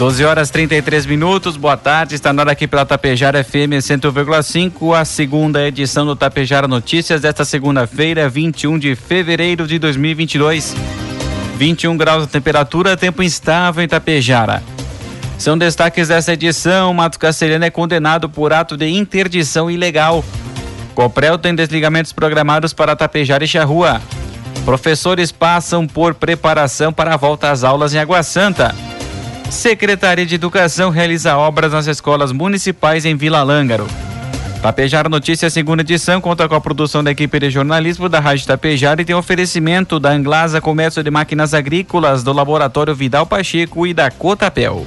12 horas 33 minutos, boa tarde, está na hora aqui pela Tapejara FM 101,5, a segunda edição do Tapejara Notícias desta segunda-feira, 21 de fevereiro de 2022. 21 graus de temperatura, tempo instável em Tapejara. São destaques dessa edição: Mato Castelhano é condenado por ato de interdição ilegal. Coprel tem desligamentos programados para Tapejara e Charrua. Professores passam por preparação para a volta às aulas em Água Santa. Secretaria de Educação realiza obras nas escolas municipais em Vila Lângaro. Tapejara Notícias, segunda edição, conta com a produção da equipe de jornalismo da Rádio Tapejara e tem oferecimento da Anglasa Comércio de Máquinas Agrícolas, do Laboratório Vidal Pacheco e da Cotapel.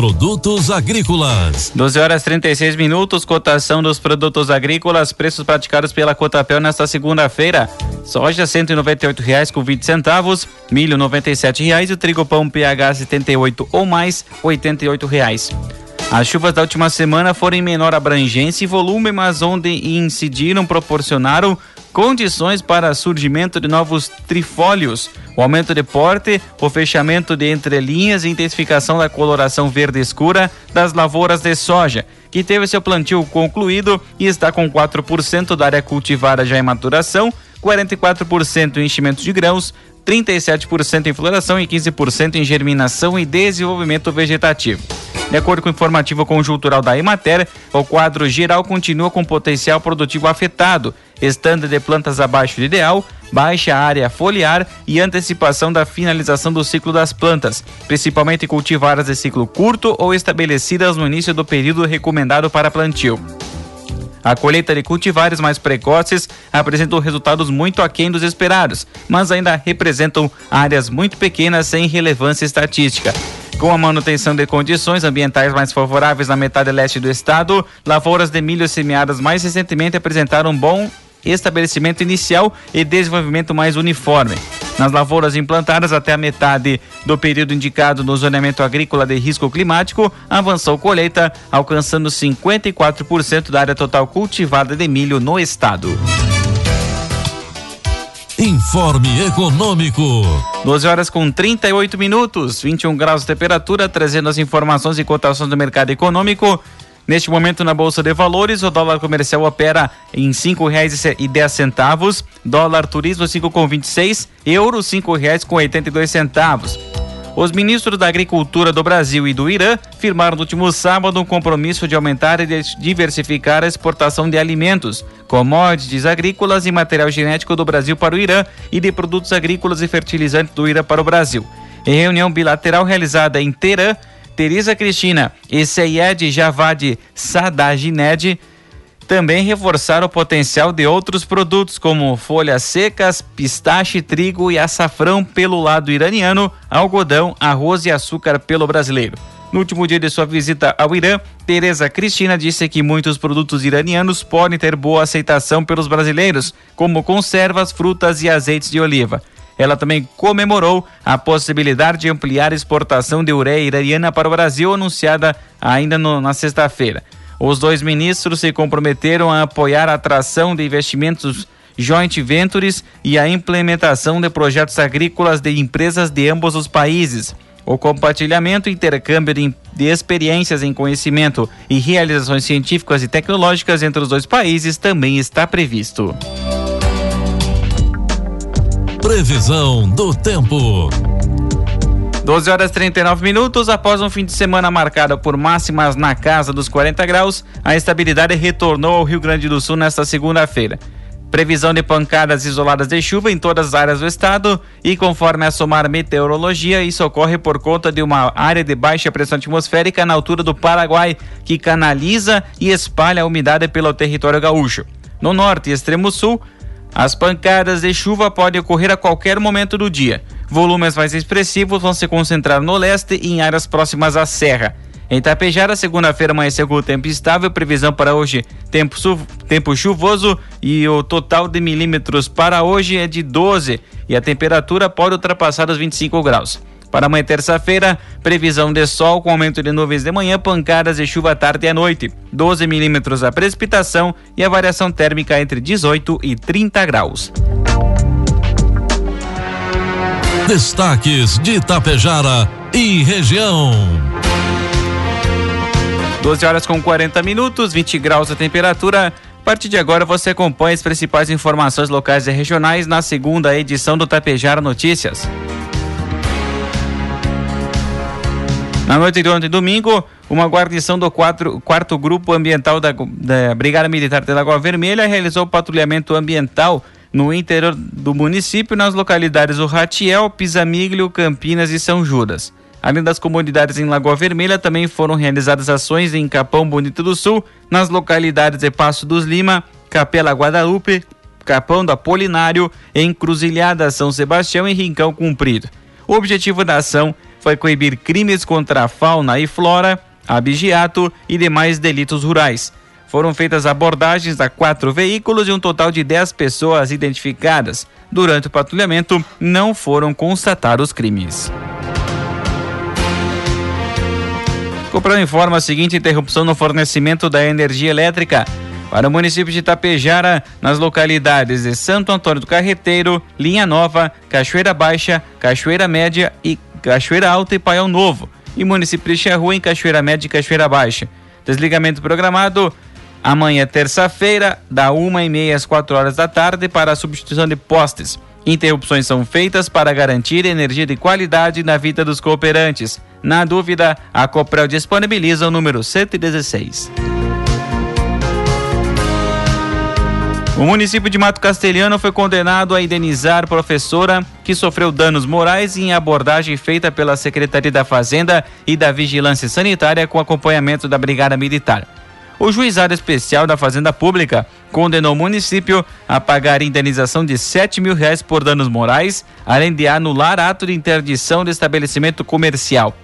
Produtos agrícolas. 12 horas 36 minutos, cotação dos produtos agrícolas, preços praticados pela Cotapel nesta segunda-feira. Soja R$ reais com 20 centavos, milho R$ reais e o trigo pão PH 78 ou mais R$ reais. As chuvas da última semana foram em menor abrangência e volume, mas onde incidiram proporcionaram condições para surgimento de novos trifólios, o aumento de porte, o fechamento de entrelinhas e intensificação da coloração verde escura das lavouras de soja, que teve seu plantio concluído e está com 4% da área cultivada já em maturação, 44% em enchimento de grãos, 37% em floração e 15% em germinação e desenvolvimento vegetativo. De acordo com o informativo conjuntural da Emater, o quadro geral continua com potencial produtivo afetado, estando de plantas abaixo do ideal, baixa área foliar e antecipação da finalização do ciclo das plantas, principalmente cultivadas de ciclo curto ou estabelecidas no início do período recomendado para plantio. A colheita de cultivares mais precoces apresentou resultados muito aquém dos esperados, mas ainda representam áreas muito pequenas sem relevância estatística. Com a manutenção de condições ambientais mais favoráveis na metade leste do estado, lavouras de milho semeadas mais recentemente apresentaram bom estabelecimento inicial e desenvolvimento mais uniforme. Nas lavouras implantadas até a metade do período indicado no zoneamento agrícola de risco climático, avançou colheita, alcançando 54% da área total cultivada de milho no estado. Informe Econômico. 12 horas com 38 minutos, 21 graus de temperatura, trazendo as informações e cotações do mercado econômico. Neste momento, na Bolsa de Valores, o dólar comercial opera em R$ 5,10, dólar turismo R$ 5,26, euro R$ 5,82. Os ministros da Agricultura do Brasil e do Irã firmaram no último sábado um compromisso de aumentar e diversificar a exportação de alimentos, commodities agrícolas e material genético do Brasil para o Irã e de produtos agrícolas e fertilizantes do Irã para o Brasil. Em reunião bilateral realizada em Teherã, Teresa Cristina e Seyed Javad Sadagined também reforçaram o potencial de outros produtos como folhas secas, pistache, trigo e açafrão pelo lado iraniano, algodão, arroz e açúcar pelo brasileiro. No último dia de sua visita ao Irã, Teresa Cristina disse que muitos produtos iranianos podem ter boa aceitação pelos brasileiros, como conservas, frutas e azeites de oliva. Ela também comemorou a possibilidade de ampliar a exportação de ureia iraniana para o Brasil, anunciada ainda no, na sexta-feira. Os dois ministros se comprometeram a apoiar a atração de investimentos joint ventures e a implementação de projetos agrícolas de empresas de ambos os países. O compartilhamento e intercâmbio de, experiências em conhecimento e realizações científicas e tecnológicas entre os dois países também está previsto. Previsão do tempo. 12 horas 39 minutos. Após um fim de semana marcado por máximas na casa dos 40 graus, a estabilidade retornou ao Rio Grande do Sul nesta segunda-feira. Previsão de pancadas isoladas de chuva em todas as áreas do estado e conforme a Somar Meteorologia, isso ocorre por conta de uma área de baixa pressão atmosférica na altura do Paraguai, que canaliza e espalha a umidade pelo território gaúcho. No norte e extremo sul, as pancadas de chuva podem ocorrer a qualquer momento do dia. Volumes mais expressivos vão se concentrar no leste e em áreas próximas à serra. Em Tapejara, segunda-feira amanheceu com tempo estável, previsão para hoje tempo, tempo chuvoso e o total de milímetros para hoje é de 12 e a temperatura pode ultrapassar os 25 graus. Para amanhã, terça-feira, previsão de sol com aumento de nuvens de manhã, pancadas e chuva tarde e à noite. 12 milímetros a precipitação e a variação térmica entre 18 e 30 graus. Destaques de Itapejara e região. 12 horas com 40 minutos, 20 graus a temperatura. A partir de agora você acompanha as principais informações locais e regionais na segunda edição do Tapejara Notícias. Na noite de ontem, domingo, uma guarnição do quatro, quarto grupo ambiental da, da Brigada Militar de Lagoa Vermelha realizou patrulhamento ambiental no interior do município, nas localidades do Ratiel, Pisamíglio, Campinas e São Judas. Além das comunidades em Lagoa Vermelha, também foram realizadas ações em Capão Bonito do Sul, nas localidades de Passo dos Lima, Capela Guadalupe, Capão do Apolinário, Encruzilhada São Sebastião e Rincão Cumprido. O objetivo da ação foi coibir crimes contra a fauna e flora, abigeato e demais delitos rurais. Foram feitas abordagens a quatro veículos e um total de dez pessoas identificadas. Durante o patrulhamento, não foram constatados crimes. Coprão informa a seguinte interrupção no fornecimento da energia elétrica para o município de Itapejara, nas localidades de Santo Antônio do Carreteiro, Linha Nova, Cachoeira Baixa, Cachoeira Média e Cachoeira Alta e Paião Novo, e município de Charrua em Cachoeira Média e Cachoeira Baixa. Desligamento programado amanhã, terça-feira, da uma e meia às quatro horas da tarde, para a substituição de postes. Interrupções são feitas para garantir energia de qualidade na vida dos cooperantes. Na dúvida, a Coprel disponibiliza o número 116. O município de Mato Castelhano foi condenado a indenizar professora que sofreu danos morais em abordagem feita pela Secretaria da Fazenda e da Vigilância Sanitária com acompanhamento da Brigada Militar. O juizado especial da Fazenda Pública condenou o município a pagar indenização de 7 mil reais por danos morais, além de anular ato de interdição de estabelecimento comercial.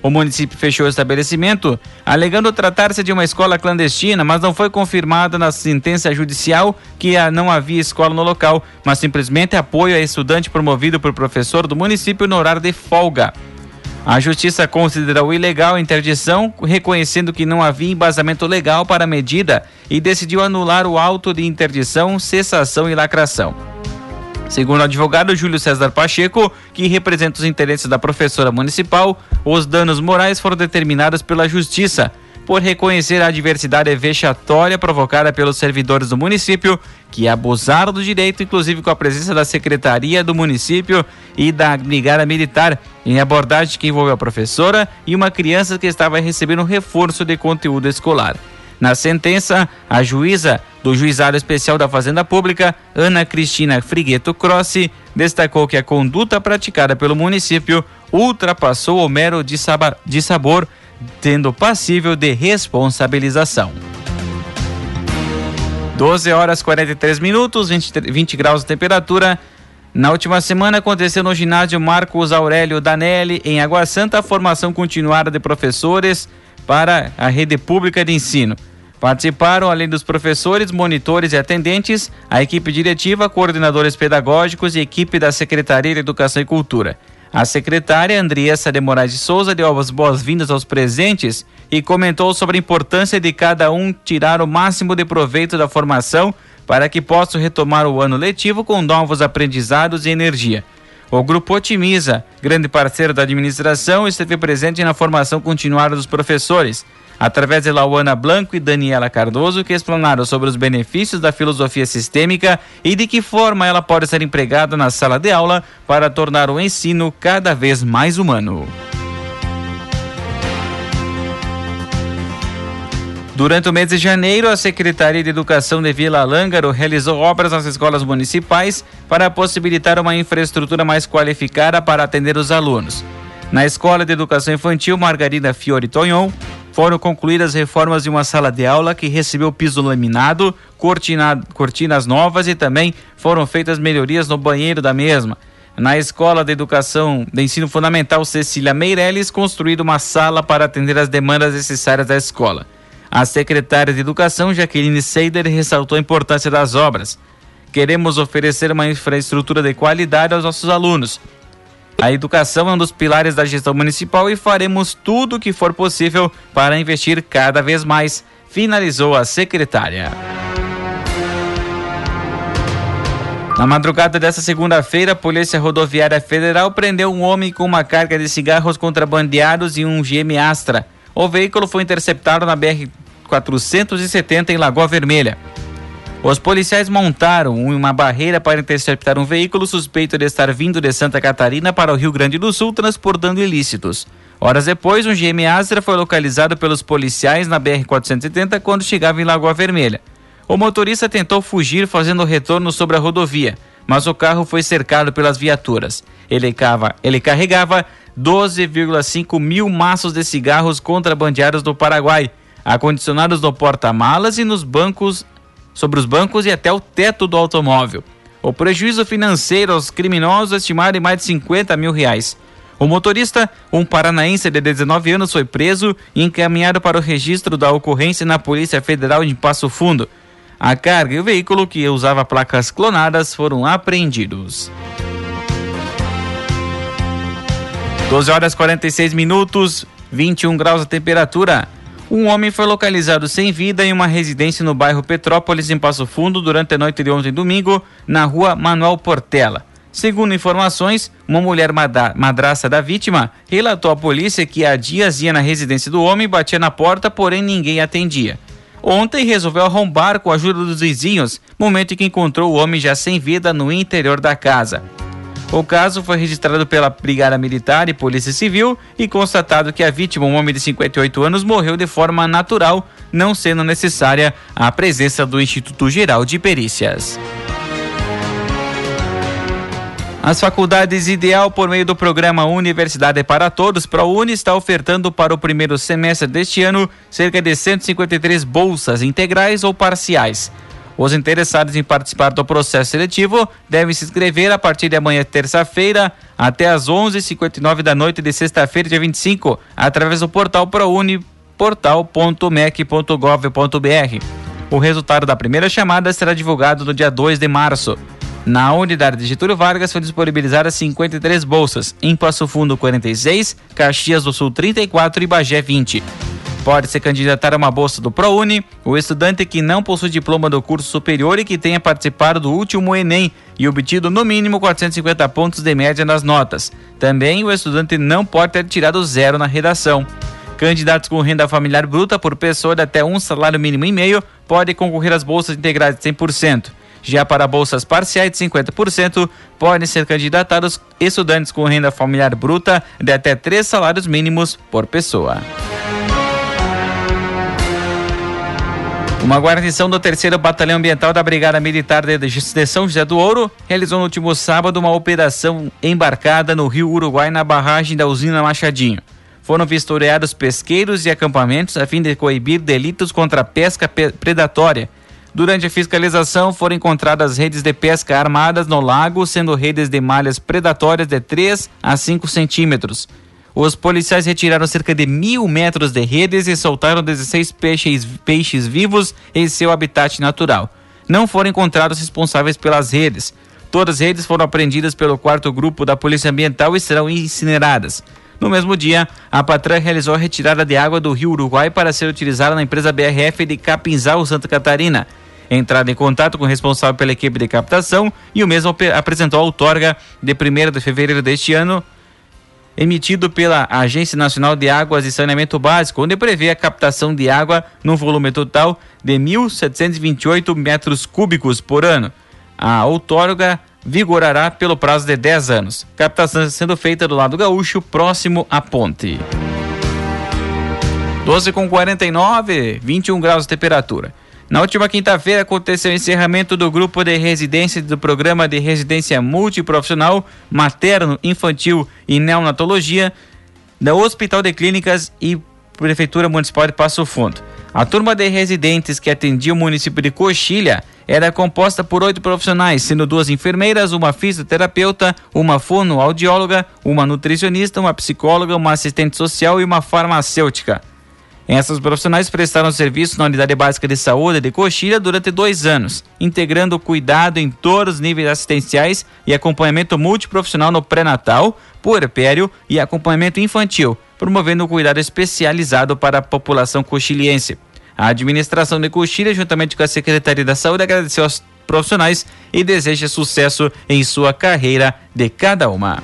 O município fechou o estabelecimento, alegando tratar-se de uma escola clandestina, mas não foi confirmada na sentença judicial que não havia escola no local, mas simplesmente apoio a estudante promovido por professor do município no horário de folga. A justiça considerou ilegal a interdição, reconhecendo que não havia embasamento legal para a medida e decidiu anular o auto de interdição, cessação e lacração. Segundo o advogado Júlio César Pacheco, que representa os interesses da professora municipal, os danos morais foram determinados pela Justiça. Por reconhecer a adversidade vexatória provocada pelos servidores do município que abusaram do direito, inclusive com a presença da Secretaria do Município e da Brigada Militar, em abordagem que envolveu a professora e uma criança que estava recebendo reforço de conteúdo escolar. Na sentença, a juíza do Juizado Especial da Fazenda Pública, Ana Cristina Frigueto Crossi, destacou que a conduta praticada pelo município ultrapassou o mero de, sabor, tendo passível de responsabilização. 12 horas 43 minutos, 20, 20 graus de temperatura. Na última semana aconteceu no ginásio Marcos Aurélio Danelli, em Água Santa, a formação continuada de professores para a rede pública de ensino. Participaram, além dos professores, monitores e atendentes, a equipe diretiva, coordenadores pedagógicos e equipe da Secretaria de Educação e Cultura. A secretária Andriessa de Moraes de Souza deu as boas-vindas aos presentes e comentou sobre a importância de cada um tirar o máximo de proveito da formação para que possam retomar o ano letivo com novos aprendizados e energia. O Grupo Otimiza, grande parceiro da administração, esteve presente na formação continuada dos professores, através de Lauana Blanco e Daniela Cardoso, que explanaram sobre os benefícios da filosofia sistêmica e de que forma ela pode ser empregada na sala de aula para tornar o ensino cada vez mais humano. Durante o mês de janeiro, a Secretaria de Educação de Vila Lângaro realizou obras nas escolas municipais para possibilitar uma infraestrutura mais qualificada para atender os alunos. Na Escola de Educação Infantil Margarida Fiore Tonhon, foram concluídas reformas de uma sala de aula que recebeu piso laminado, cortina, cortinas novas e também foram feitas melhorias no banheiro da mesma. Na Escola de Educação de Ensino Fundamental Cecília Meirelles, construída uma sala para atender as demandas necessárias da escola. A secretária de Educação, Jaqueline Seider, ressaltou a importância das obras. Queremos oferecer uma infraestrutura de qualidade aos nossos alunos. A educação é um dos pilares da gestão municipal e faremos tudo o que for possível para investir cada vez mais, finalizou a secretária. Na madrugada desta segunda-feira, a Polícia Rodoviária Federal prendeu um homem com uma carga de cigarros contrabandeados e um GM Astra. O veículo foi interceptado na BR 470 em Lagoa Vermelha. Os policiais montaram uma barreira para interceptar um veículo suspeito de estar vindo de Santa Catarina para o Rio Grande do Sul transportando ilícitos. Horas depois, um GM Astra foi localizado pelos policiais na BR-470 quando chegava em Lagoa Vermelha. O motorista tentou fugir fazendo retorno sobre a rodovia, mas o carro foi cercado pelas viaturas. Ele, cava, ele carregava 12,5 mil maços de cigarros contrabandeados do Paraguai acondicionados no porta-malas e nos bancos, sobre os bancos e até o teto do automóvel. O prejuízo financeiro aos criminosos é estimado em mais de 50 mil reais. O motorista, um paranaense de 19 anos, foi preso e encaminhado para o registro da ocorrência na Polícia Federal de Passo Fundo. A carga e o veículo que usava placas clonadas foram apreendidos. 12 horas 46 minutos, 21 graus a temperatura. Um homem foi localizado sem vida em uma residência no bairro Petrópolis, em Passo Fundo, durante a noite de ontem domingo, na rua Manuel Portela. Segundo informações, uma mulher madraça da vítima relatou à polícia que há dias ia na residência do homem, batia na porta, porém ninguém atendia. Ontem resolveu arrombar com a ajuda dos vizinhos, momento em que encontrou o homem já sem vida no interior da casa. O caso foi registrado pela Brigada Militar e Polícia Civil e constatado que a vítima, um homem de 58 anos, morreu de forma natural, não sendo necessária a presença do Instituto Geral de Perícias. As faculdades Ideal, por meio do programa Universidade para Todos, ProUni, está ofertando para o primeiro semestre deste ano cerca de 153 bolsas integrais ou parciais. Os interessados em participar do processo seletivo devem se inscrever a partir de amanhã, terça-feira, até às 11h59 da noite de sexta-feira, dia 25, através do portal ProUni, portal.mec.gov.br. O resultado da primeira chamada será divulgado no dia 2 de março. Na unidade de Getúlio Vargas foi disponibilizadas 53 bolsas, em Passo Fundo 46, Caxias do Sul 34 e Bagé 20 pode se candidatar a uma bolsa do ProUni o estudante que não possui diploma do curso superior e que tenha participado do último Enem e obtido no mínimo 450 pontos de média nas notas. Também o estudante não pode ter tirado zero na redação. Candidatos com renda familiar bruta por pessoa de até um salário mínimo e meio podem concorrer às bolsas integrais de 100%. Já para bolsas parciais de 50%, podem ser candidatados estudantes com renda familiar bruta de até três salários mínimos por pessoa. Uma guarnição do 3 Batalhão Ambiental da Brigada Militar de São José do Ouro realizou no último sábado uma operação embarcada no Rio Uruguai na barragem da usina Machadinho. Foram vistoriados pesqueiros e acampamentos a fim de coibir delitos contra a pesca predatória. Durante a fiscalização foram encontradas redes de pesca armadas no lago, sendo redes de malhas predatórias de 3 a 5 centímetros. Os policiais retiraram cerca de mil metros de redes e soltaram 16 peixes, peixes vivos em seu habitat natural. Não foram encontrados responsáveis pelas redes. Todas as redes foram apreendidas pelo quarto grupo da Polícia Ambiental e serão incineradas. No mesmo dia, a Patran realizou a retirada de água do rio Uruguai para ser utilizada na empresa BRF de Capinzal, Santa Catarina. Entrada em contato com o responsável pela equipe de captação e o mesmo apresentou a outorga de 1 de fevereiro deste ano emitido pela Agência Nacional de Águas e Saneamento Básico, onde prevê a captação de água no volume total de 1.728 metros cúbicos por ano. A outorga vigorará pelo prazo de 10 anos. Captação sendo feita do lado gaúcho, próximo à ponte. 12 com 49, 21 graus de temperatura. Na última quinta-feira aconteceu o encerramento do grupo de residência do programa de residência multiprofissional materno, infantil e neonatologia da Hospital de Clínicas e Prefeitura Municipal de Passo Fundo. A turma de residentes que atendia o município de Coxilha era composta por oito profissionais, sendo duas enfermeiras, uma fisioterapeuta, uma fonoaudióloga, uma nutricionista, uma psicóloga, uma assistente social e uma farmacêutica. Essas profissionais prestaram serviço na Unidade Básica de Saúde de Coxilha durante dois anos, integrando o cuidado em todos os níveis assistenciais e acompanhamento multiprofissional no pré-natal, puerpério e acompanhamento infantil, promovendo o cuidado especializado para a população coxiliense. A administração de Coxilha, juntamente com a Secretaria da Saúde, agradeceu aos profissionais e deseja sucesso em sua carreira de cada uma.